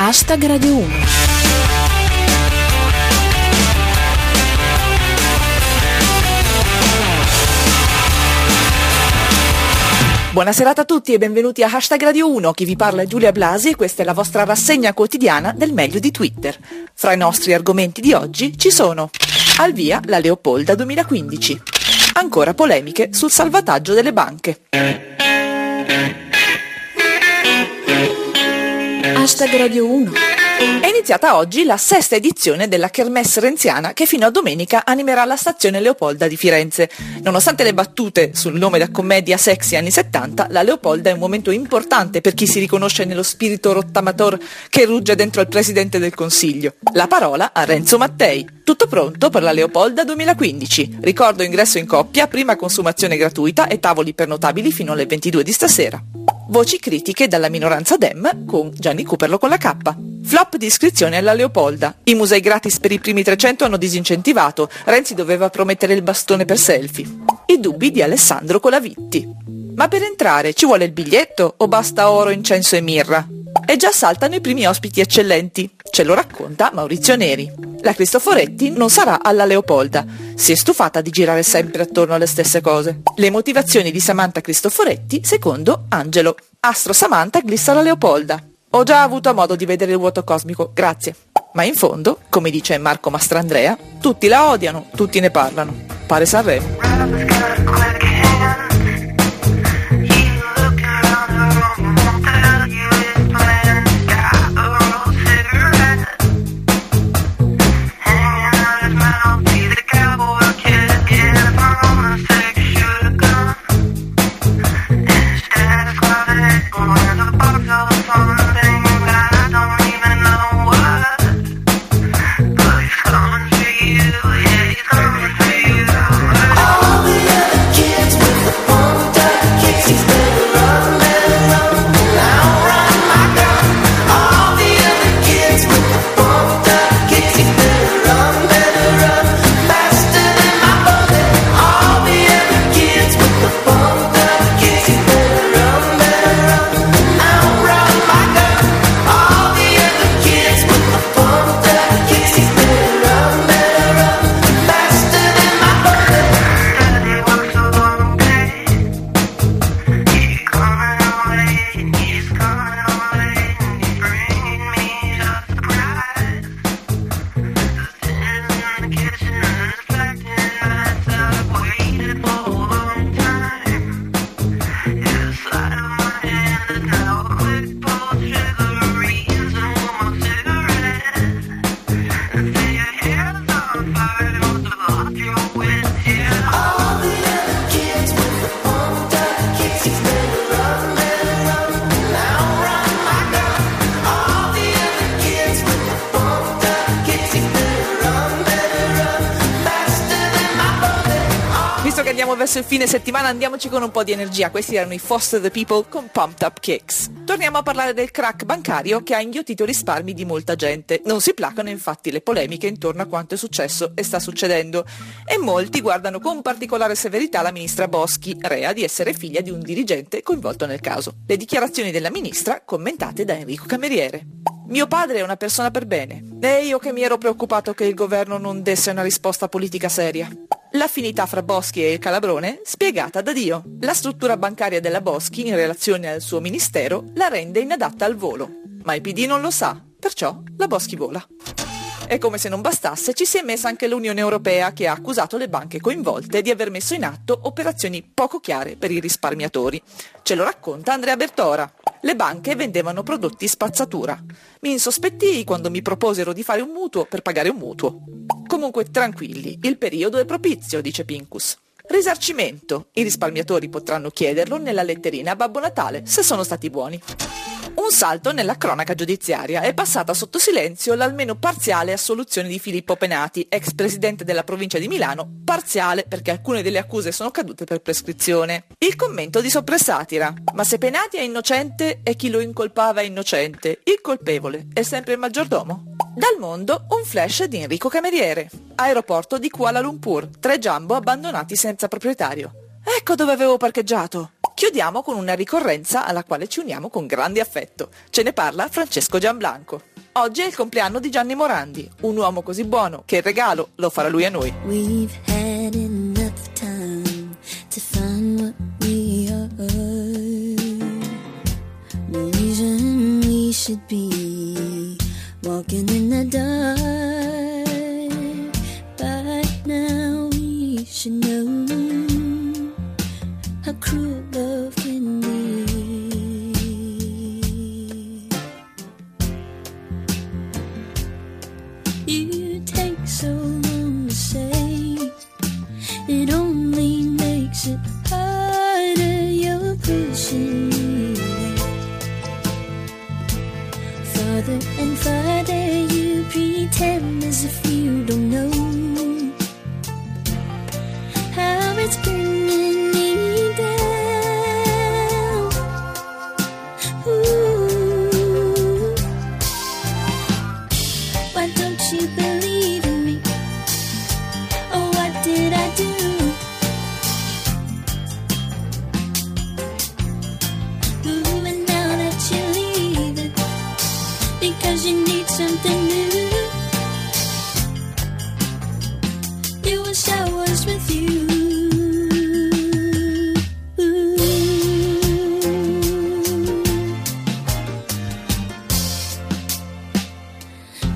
Hashtag Radio 1. Buona serata a tutti e benvenuti a Hashtag Radio 1, chi vi parla è Giulia Blasi e questa è la vostra rassegna quotidiana del meglio di Twitter. Fra i nostri argomenti di oggi ci sono al via la Leopolda 2015, ancora polemiche sul salvataggio delle banche. Hashtag Radio 1. È iniziata oggi la sesta edizione della Kermesse Renziana che fino a domenica animerà la stazione Leopolda di Firenze. Nonostante le battute sul nome da commedia sexy anni 70, la Leopolda è un momento importante per chi si riconosce nello spirito rottamator che rugge dentro il Presidente del Consiglio. La parola a Renzo Mattei. Tutto pronto per la Leopolda 2015. Ricordo ingresso in coppia, prima consumazione gratuita e tavoli pernotabili fino alle 22 di stasera. Voci critiche dalla minoranza Dem con Gianni Cooperlo con la K. Flop di iscrizione alla Leopolda. I musei gratis per i primi 300 hanno disincentivato. Renzi doveva promettere il bastone per selfie. I dubbi di Alessandro Colavitti. Ma per entrare ci vuole il biglietto o basta oro, incenso e mirra? E già saltano i primi ospiti eccellenti. Ce lo racconta Maurizio Neri. La Cristoforetti non sarà alla Leopolda. Si è stufata di girare sempre attorno alle stesse cose. Le motivazioni di Samantha Cristoforetti secondo Angelo. Astro Samantha glissa alla Leopolda. Ho già avuto modo di vedere il vuoto cosmico, grazie. Ma in fondo, come dice Marco Mastrandrea, tutti la odiano, tutti ne parlano. Pare Sanremo. Yeah. Andiamo verso il fine settimana, andiamoci con un po' di energia. Questi erano i Foster the People con Pumped Up Kicks. Torniamo a parlare del crack bancario che ha inghiottito i risparmi di molta gente. Non si placano infatti le polemiche intorno a quanto è successo e sta succedendo. E molti guardano con particolare severità la ministra Boschi, rea di essere figlia di un dirigente coinvolto nel caso. Le dichiarazioni della ministra commentate da Enrico Cameriere. Mio padre è una persona per bene. E io che mi ero preoccupato che il governo non desse una risposta politica seria. L'affinità fra Boschi e il Calabrone spiegata da Dio. La struttura bancaria della Boschi in relazione al suo ministero la rende inadatta al volo. Ma il PD non lo sa, perciò la Boschi vola. E come se non bastasse, ci si è messa anche l'Unione Europea che ha accusato le banche coinvolte di aver messo in atto operazioni poco chiare per i risparmiatori. Ce lo racconta Andrea Bertora. Le banche vendevano prodotti spazzatura. Mi insospettii quando mi proposero di fare un mutuo per pagare un mutuo. Comunque tranquilli, il periodo è propizio, dice Pincus. Risarcimento. I risparmiatori potranno chiederlo nella letterina a Babbo Natale, se sono stati buoni. Un salto nella cronaca giudiziaria. È passata sotto silenzio l'almeno parziale assoluzione di Filippo Penati, ex presidente della provincia di Milano, parziale perché alcune delle accuse sono cadute per prescrizione. Il commento di soppressatira. Ma se Penati è innocente e chi lo incolpava è innocente, il colpevole è sempre il maggiordomo? Dal mondo un flash di Enrico Cameriere. Aeroporto di Kuala Lumpur, tre jumbo abbandonati senza proprietario. Ecco dove avevo parcheggiato. Chiudiamo con una ricorrenza alla quale ci uniamo con grande affetto. Ce ne parla Francesco Gianblanco. Oggi è il compleanno di Gianni Morandi, un uomo così buono che il regalo lo farà lui a noi. We've had enough time to find what we are. No reason we should be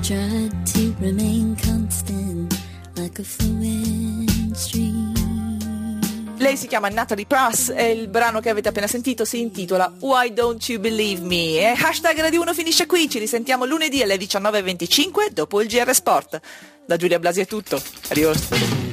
Tried to remain constant like a stream. Lei si chiama Natalie Prass e il brano che avete appena sentito si intitola Why Don't You Believe Me? E hashtag Radio 1 finisce qui, ci risentiamo lunedì alle 19.25 dopo il GR Sport. Da Giulia Blasi è tutto, adios.